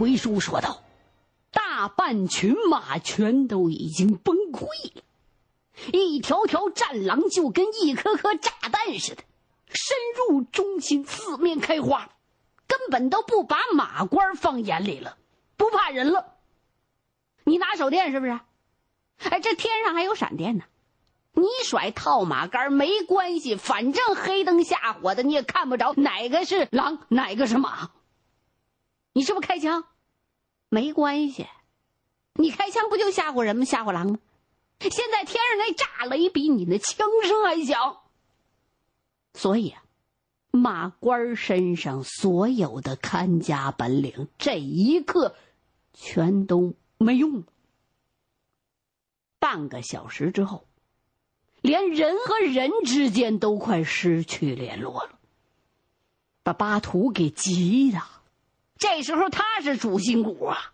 回书说道：“大半群马全都已经崩溃了，一条条战狼就跟一颗颗炸弹似的，深入中心，四面开花，根本都不把马官放眼里了，不怕人了。你拿手电是不是？哎，这天上还有闪电呢。”你甩套马杆没关系，反正黑灯瞎火的，你也看不着哪个是狼，哪个是马。你是不是开枪？没关系，你开枪不就吓唬人吗？吓唬狼吗？现在天上那炸雷比你那枪声还响，所以啊，马官身上所有的看家本领，这一刻全都没用。半个小时之后。连人和人之间都快失去联络了，把巴图给急的。这时候他是主心骨啊，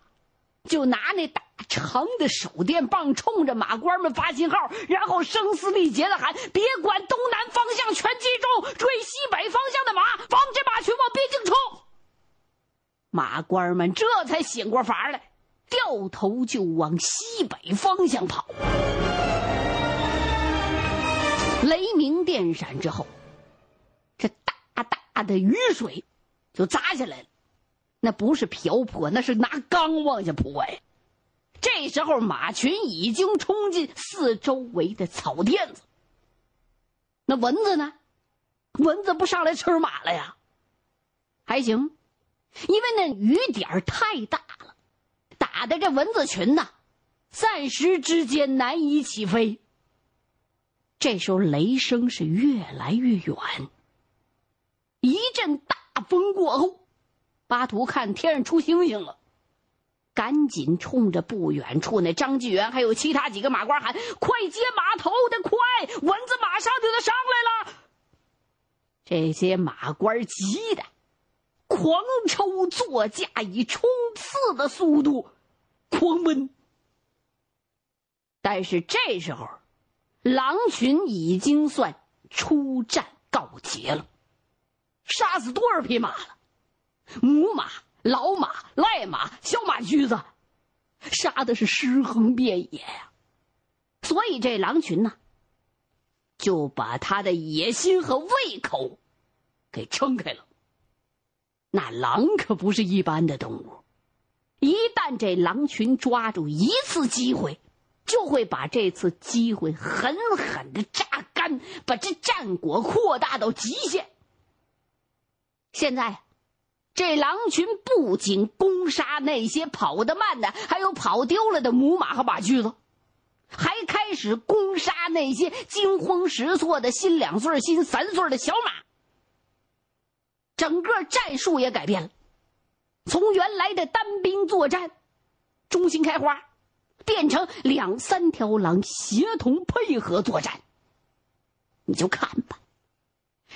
就拿那大长的手电棒冲着马官们发信号，然后声嘶力竭的喊：“别管东南方向，全集中追西北方向的马，防止马群往边境冲。”马官们这才醒过法来，掉头就往西北方向跑。雷鸣电闪之后，这大大的雨水就砸下来了。那不是瓢泼，那是拿缸往下泼呀。这时候马群已经冲进四周围的草甸子。那蚊子呢？蚊子不上来吃马了呀？还行，因为那雨点太大了，打的这蚊子群呐，暂时之间难以起飞。这时候雷声是越来越远，一阵大风过后，巴图看天上出星星了，赶紧冲着不远处那张继元还有其他几个马官喊：“快接马头的，快！蚊子马上就得上来了。”这些马官急的狂抽座驾，以冲刺的速度狂奔。但是这时候。狼群已经算出战告捷了，杀死多少匹马了？母马、老马、赖马、小马驹子，杀的是尸横遍野呀！所以这狼群呢，就把他的野心和胃口给撑开了。那狼可不是一般的动物，一旦这狼群抓住一次机会。就会把这次机会狠狠的榨干，把这战果扩大到极限。现在，这狼群不仅攻杀那些跑得慢的，还有跑丢了的母马和马驹子，还开始攻杀那些惊慌失措的新两岁、新三岁的小马。整个战术也改变了，从原来的单兵作战，中心开花。变成两三条狼协同配合作战，你就看吧，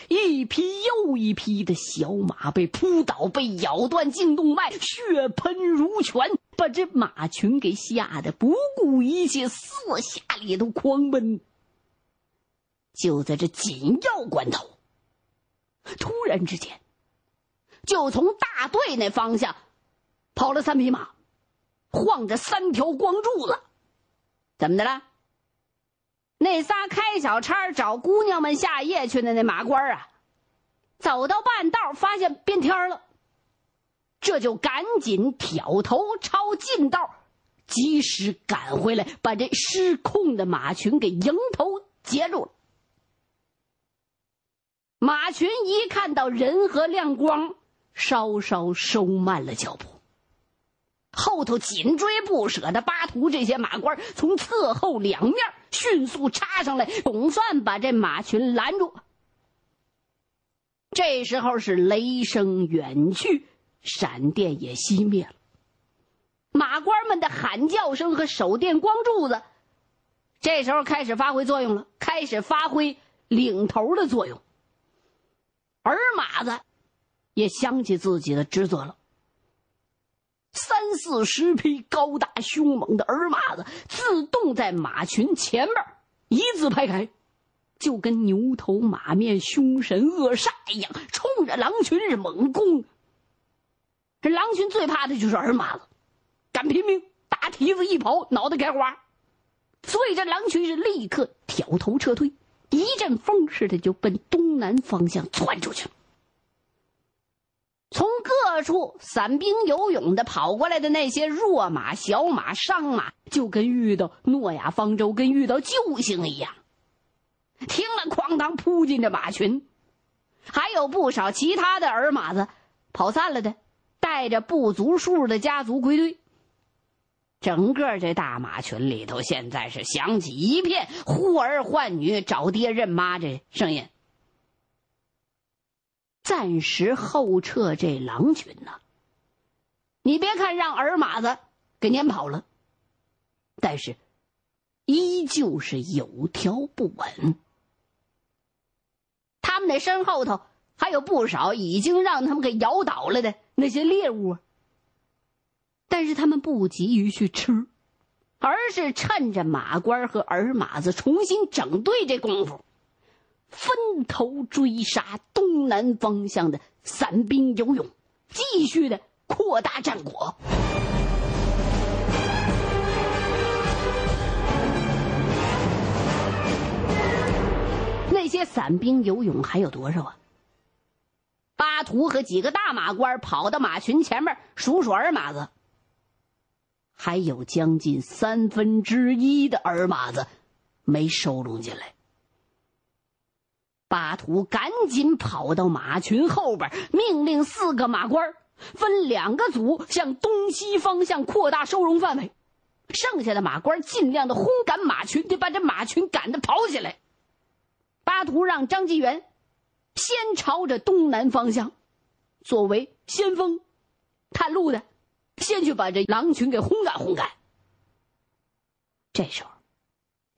一匹又一匹的小马被扑倒，被咬断颈动脉，血喷如泉，把这马群给吓得不顾一切，四下里头狂奔。就在这紧要关头，突然之间，就从大队那方向跑了三匹马。晃着三条光柱子，怎么的了？那仨开小差找姑娘们下夜去的那马官啊，走到半道发现变天了，这就赶紧挑头抄近道，及时赶回来，把这失控的马群给迎头截住了。马群一看到人和亮光，稍稍收慢了脚步。后头紧追不舍的巴图这些马官从侧后两面迅速插上来，总算把这马群拦住。这时候是雷声远去，闪电也熄灭了，马官们的喊叫声和手电光柱子，这时候开始发挥作用了，开始发挥领头的作用。而马子也想起自己的职责了。三四十匹高大凶猛的儿马子自动在马群前面一字排开，就跟牛头马面凶神恶煞一样，冲着狼群是猛攻。这狼群最怕的就是儿马子，敢拼命，大蹄子一跑，脑袋开花。所以这狼群是立刻挑头撤退，一阵风似的就奔东南方向窜出去了。从各处散兵游勇的跑过来的那些弱马、小马、伤马，就跟遇到诺亚方舟、跟遇到救星一样，听了哐当扑进这马群，还有不少其他的儿马子跑散了的，带着不足数的家族归队。整个这大马群里头，现在是响起一片呼儿唤女、找爹认妈这声音。暂时后撤这狼群呢，你别看让儿马子给撵跑了，但是依旧是有条不紊。他们的身后头还有不少已经让他们给咬倒了的那些猎物，但是他们不急于去吃，而是趁着马官和儿马子重新整队这功夫。分头追杀东南方向的散兵游勇，继续的扩大战果。那些散兵游勇还有多少啊？巴图和几个大马官跑到马群前面数数儿马子，还有将近三分之一的儿马子没收拢进来。巴图赶紧跑到马群后边，命令四个马官分两个组向东西方向扩大收容范围，剩下的马官尽量的轰赶马群，得把这马群赶得跑起来。巴图让张继元先朝着东南方向，作为先锋，探路的，先去把这狼群给轰赶轰赶。这时候。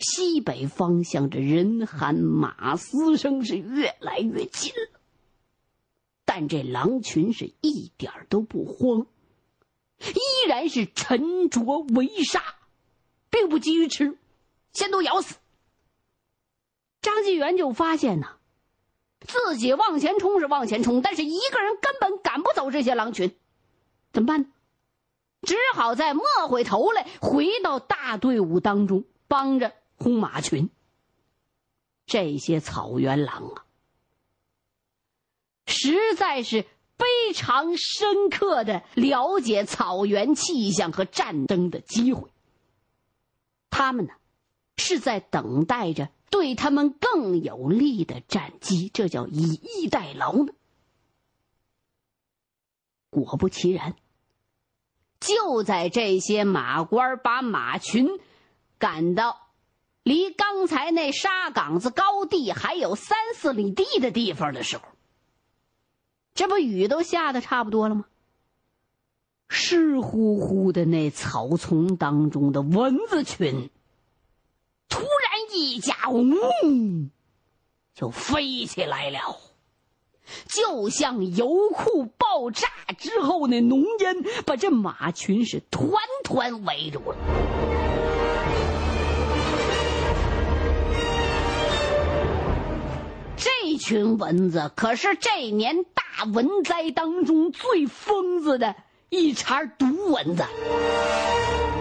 西北方向，这人喊马嘶声是越来越近了，但这狼群是一点都不慌，依然是沉着为杀，并不急于吃，先都咬死。张纪元就发现呢，自己往前冲是往前冲，但是一个人根本赶不走这些狼群，怎么办呢？只好再摸回头来，回到大队伍当中，帮着。轰马群，这些草原狼啊，实在是非常深刻的了解草原气象和战争的机会。他们呢，是在等待着对他们更有利的战机，这叫以逸待劳呢。果不其然，就在这些马官把马群赶到。离刚才那沙岗子高地还有三四里地的地方的时候，这不雨都下的差不多了吗？湿乎乎的那草丛当中的蚊子群，突然一家嗡，就飞起来了，就像油库爆炸之后那浓烟，把这马群是团团围住了。一群蚊子可是这年大蚊灾当中最疯子的一茬毒蚊子。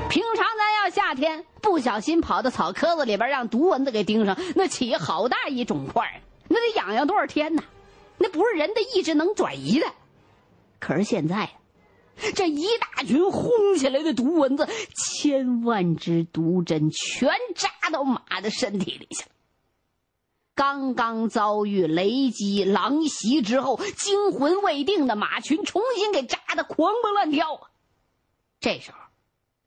平常咱要夏天不小心跑到草棵子里边，让毒蚊子给叮上，那起好大一肿块，那得痒痒多少天呢？那不是人的意志能转移的。可是现在，这一大群轰起来的毒蚊子，千万只毒针全扎到马的身体里去了。刚刚遭遇雷击、狼袭之后，惊魂未定的马群重新给扎的狂蹦乱跳。这时候，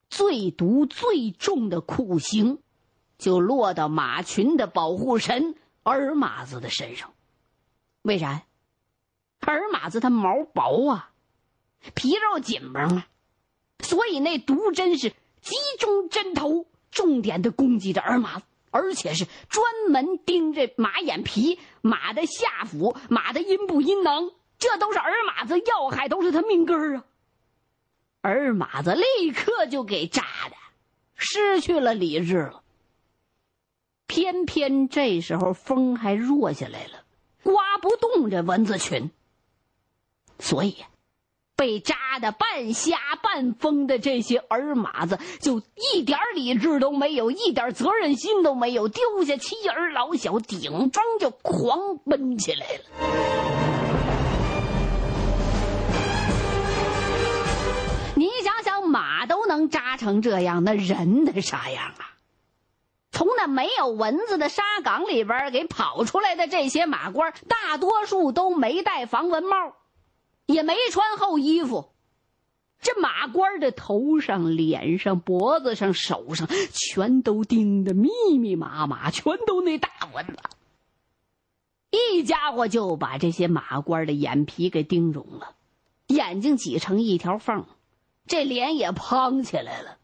最毒最重的酷刑，就落到马群的保护神尔马子的身上。为啥？尔马子它毛薄啊，皮肉紧绷啊，所以那毒针是集中针头，重点的攻击着尔马子。而且是专门盯着马眼皮、马的下腹、马的阴部阴囊，这都是儿马子要害，都是他命根儿啊！儿马子立刻就给扎的失去了理智了。偏偏这时候风还弱下来了，刮不动这蚊子群，所以被扎的半瞎半疯的这些儿马子，就一点理智都没有，一点责任心都没有，丢下妻儿老小，顶风就狂奔起来了。你想想，马都能扎成这样，那人得啥样啊？从那没有蚊子的沙岗里边给跑出来的这些马官，大多数都没戴防蚊帽。也没穿厚衣服，这马官的头上、脸上、脖子上、手上全都钉的密密麻麻，全都那大蚊子。一家伙就把这些马官的眼皮给钉肿了，眼睛挤成一条缝，这脸也胖起来了，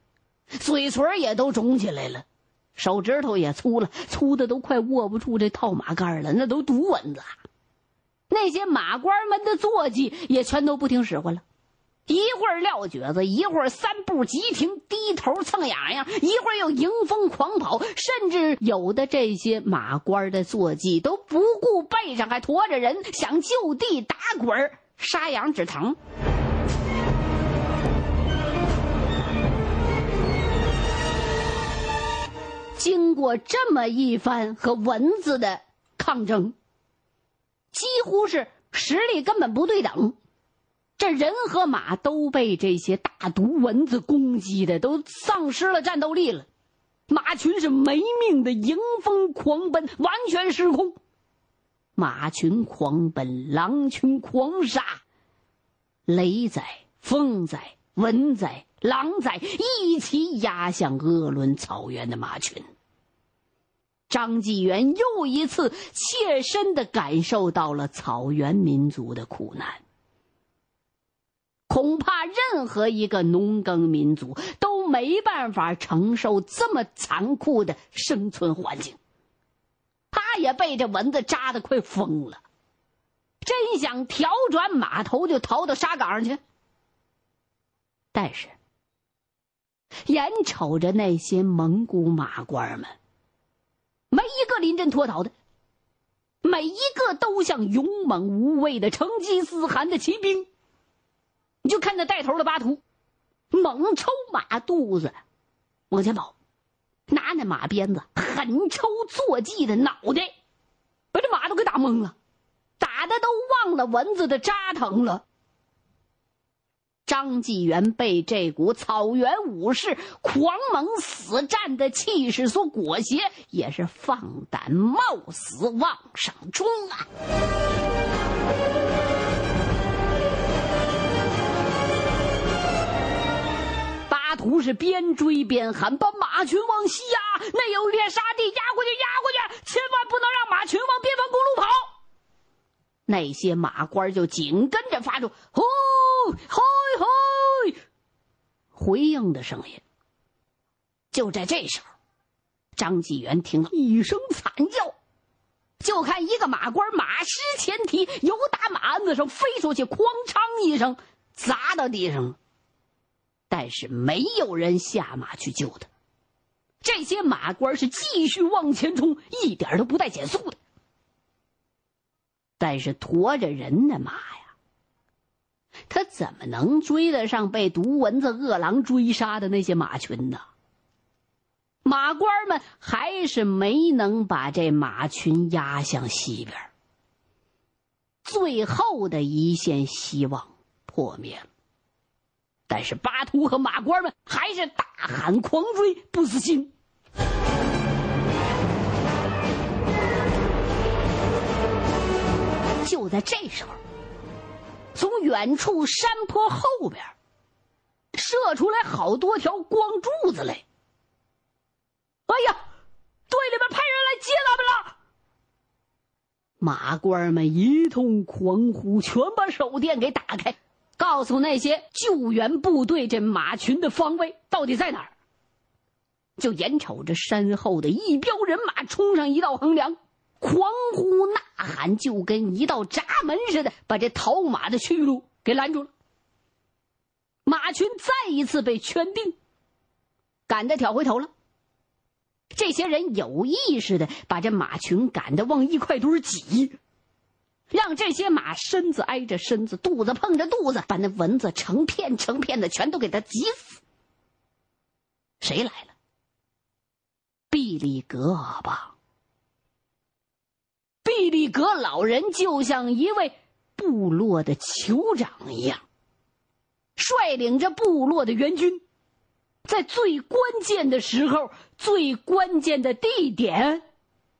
嘴唇也都肿起来了，手指头也粗了，粗的都快握不住这套马杆了，那都毒蚊子。那些马官们的坐骑也全都不听使唤了，一会儿撂蹶子，一会儿三步急停，低头蹭痒痒，一会儿又迎风狂跑，甚至有的这些马官的坐骑都不顾背上还驮着人，想就地打滚杀羊止疼。经过这么一番和蚊子的抗争。几乎是实力根本不对等，这人和马都被这些大毒蚊子攻击的都丧失了战斗力了，马群是没命的迎风狂奔，完全失控。马群狂奔，狼群狂杀，雷仔、风仔、蚊仔、狼仔一起压向鄂伦草原的马群。张纪元又一次切身的感受到了草原民族的苦难。恐怕任何一个农耕民族都没办法承受这么残酷的生存环境。他也被这蚊子扎的快疯了，真想调转马头就逃到沙岗上去。但是，眼瞅着那些蒙古马官们。没一个临阵脱逃的，每一个都像勇猛无畏的成吉思汗的骑兵。你就看那带头的巴图，猛抽马肚子，往前跑，拿那马鞭子狠抽坐骑的脑袋，把这马都给打懵了，打的都忘了蚊子的扎疼了。张纪元被这股草原武士狂猛死战的气势所裹挟，也是放胆冒死往上冲啊！巴图是边追边喊：“把马群往西压，那有猎杀地，压过去，压过去，千万不能让马群往边防公路跑。”那些马官就紧跟着发出“呼嗨嗨，回应的声音。就在这时候，张纪元听到一声惨叫，就看一个马官马失前蹄，由打马鞍子上飞出去，哐当一声砸到地上了。但是没有人下马去救他，这些马官是继续往前冲，一点都不带减速的。但是驮着人的马呀。他怎么能追得上被毒蚊子、饿狼追杀的那些马群呢？马官们还是没能把这马群压向西边。最后的一线希望破灭了。但是巴图和马官们还是大喊狂追，不死心。就在这时候。从远处山坡后边射出来好多条光柱子来！哎呀，队里边派人来接咱们了！马官们一通狂呼，全把手电给打开，告诉那些救援部队这马群的方位到底在哪儿。就眼瞅着山后的一彪人马冲上一道横梁。狂呼呐喊，就跟一道闸门似的，把这逃马的去路给拦住了。马群再一次被圈定，赶得挑回头了。这些人有意识的把这马群赶得往一块堆挤，让这些马身子挨着身子，肚子碰着肚子，把那蚊子成片成片的全都给它挤死。谁来了？毕里格阿爸。毕里格老人就像一位部落的酋长一样，率领着部落的援军，在最关键的时候、最关键的地点，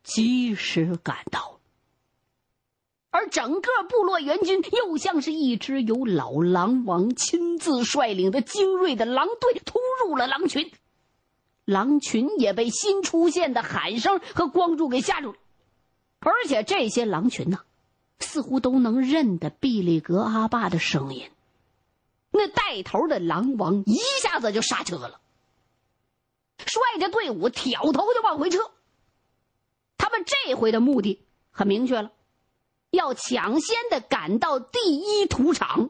及时赶到。而整个部落援军又像是一支由老狼王亲自率领的精锐的狼队，突入了狼群。狼群也被新出现的喊声和光柱给吓住了。而且这些狼群呢，似乎都能认得毕利格阿爸的声音。那带头的狼王一下子就刹车了，率着队伍挑头就往回撤。他们这回的目的很明确了，要抢先的赶到第一土场，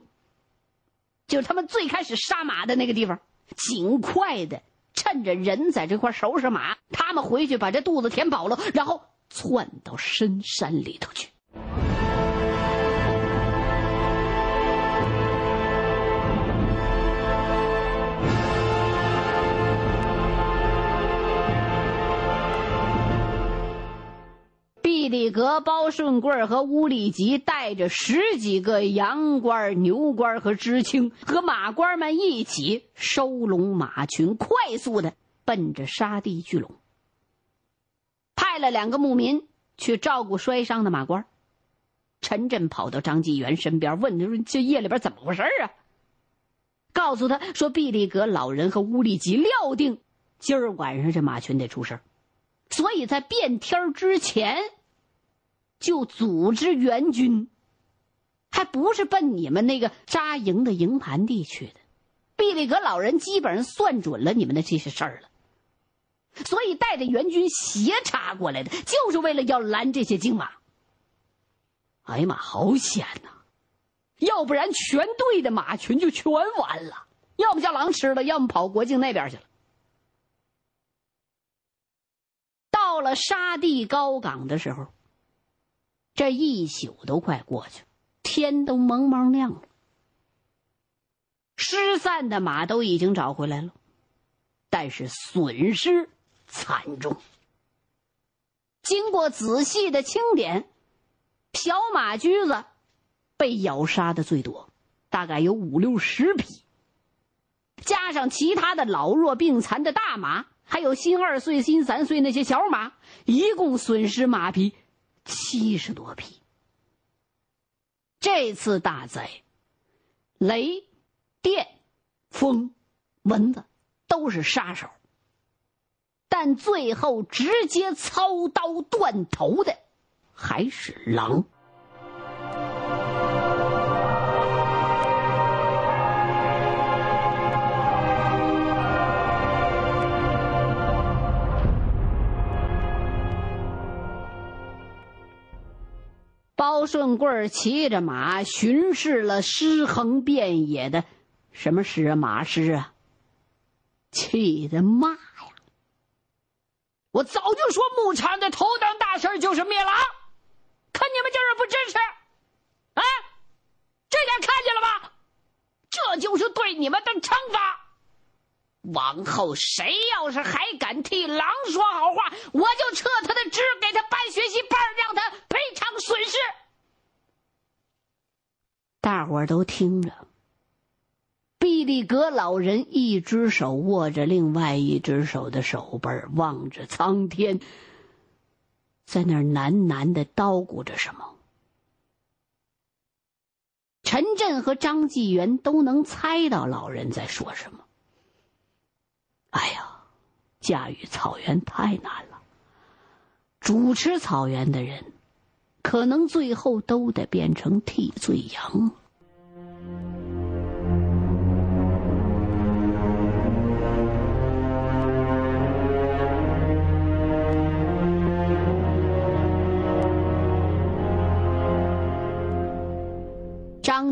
就是他们最开始杀马的那个地方，尽快的趁着人在这块收拾马，他们回去把这肚子填饱了，然后。窜到深山里头去。毕里格、包顺贵和乌里吉带着十几个羊倌、牛倌和知青，和马倌们一起收拢马群，快速的奔着沙地聚拢。了两个牧民去照顾摔伤的马官。陈震跑到张继元身边，问他说：“这夜里边怎么回事啊？”告诉他说：“毕利格老人和乌力吉料定今儿晚上这马群得出事所以在变天之前就组织援军，还不是奔你们那个扎营的营盘地去的。毕利格老人基本上算准了你们的这些事儿了。”所以带着援军斜插过来的，就是为了要拦这些金马。哎呀妈，好险呐！要不然全队的马群就全完了，要么叫狼吃了，要么跑国境那边去了。到了沙地高岗的时候，这一宿都快过去了，天都蒙蒙亮了。失散的马都已经找回来了，但是损失。惨重。经过仔细的清点，小马驹子被咬杀的最多，大概有五六十匹。加上其他的老弱病残的大马，还有新二岁、新三岁那些小马，一共损失马匹七十多匹。这次大灾，雷、电、风、蚊子都是杀手。但最后直接操刀断头的，还是狼。包顺贵骑着马巡视了尸横遍野的什么尸啊马尸啊，气得骂。我早就说，牧场的头等大事就是灭狼，可你们就是不支持，啊，这点看见了吧？这就是对你们的惩罚。往后谁要是还敢替狼说好话，我就撤他的职，给他办学习班，让他赔偿损失。大伙儿都听着。毕利格老人一只手握着另外一只手的手背，望着苍天，在那儿喃喃的叨咕着什么。陈震和张纪元都能猜到老人在说什么。哎呀，驾驭草原太难了，主持草原的人，可能最后都得变成替罪羊。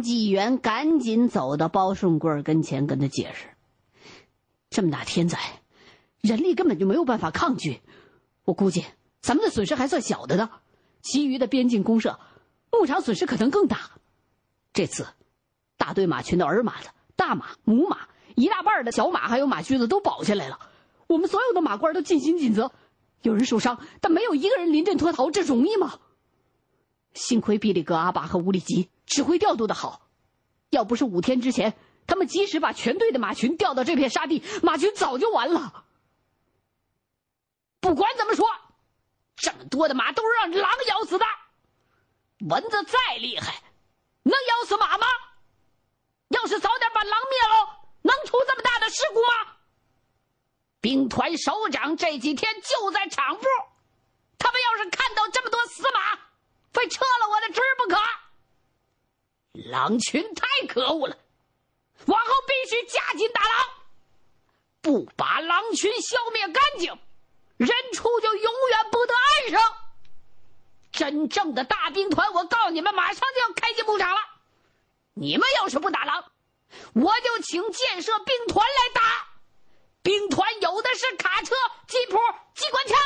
纪元赶紧走到包顺贵跟前，跟他解释：“这么大天灾，人力根本就没有办法抗拒。我估计咱们的损失还算小的呢，其余的边境公社，牧场损失可能更大。这次，大队马群的儿马的大马、母马，一大半的小马还有马驹子都保下来了。我们所有的马官都尽心尽责，有人受伤，但没有一个人临阵脱逃，这容易吗？幸亏比利格阿巴和乌里吉指挥调度的好，要不是五天之前他们及时把全队的马群调到这片沙地，马群早就完了。不管怎么说，这么多的马都是让狼咬死的。蚊子再厉害，能咬死马吗？要是早点把狼灭了，能出这么大的事故吗？兵团首长这几天就在场部，他们要是看到这么多死马，非撤了我的职不可。狼群太可恶了，往后必须加紧打狼，不把狼群消灭干净，人畜就永远不得安生。真正的大兵团，我告诉你们，马上就要开进牧场了。你们要是不打狼，我就请建设兵团来打。兵团有的是卡车、吉普、机关枪。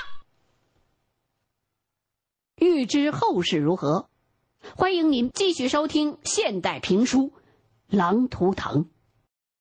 欲知后事如何，欢迎您继续收听现代评书《狼图腾》。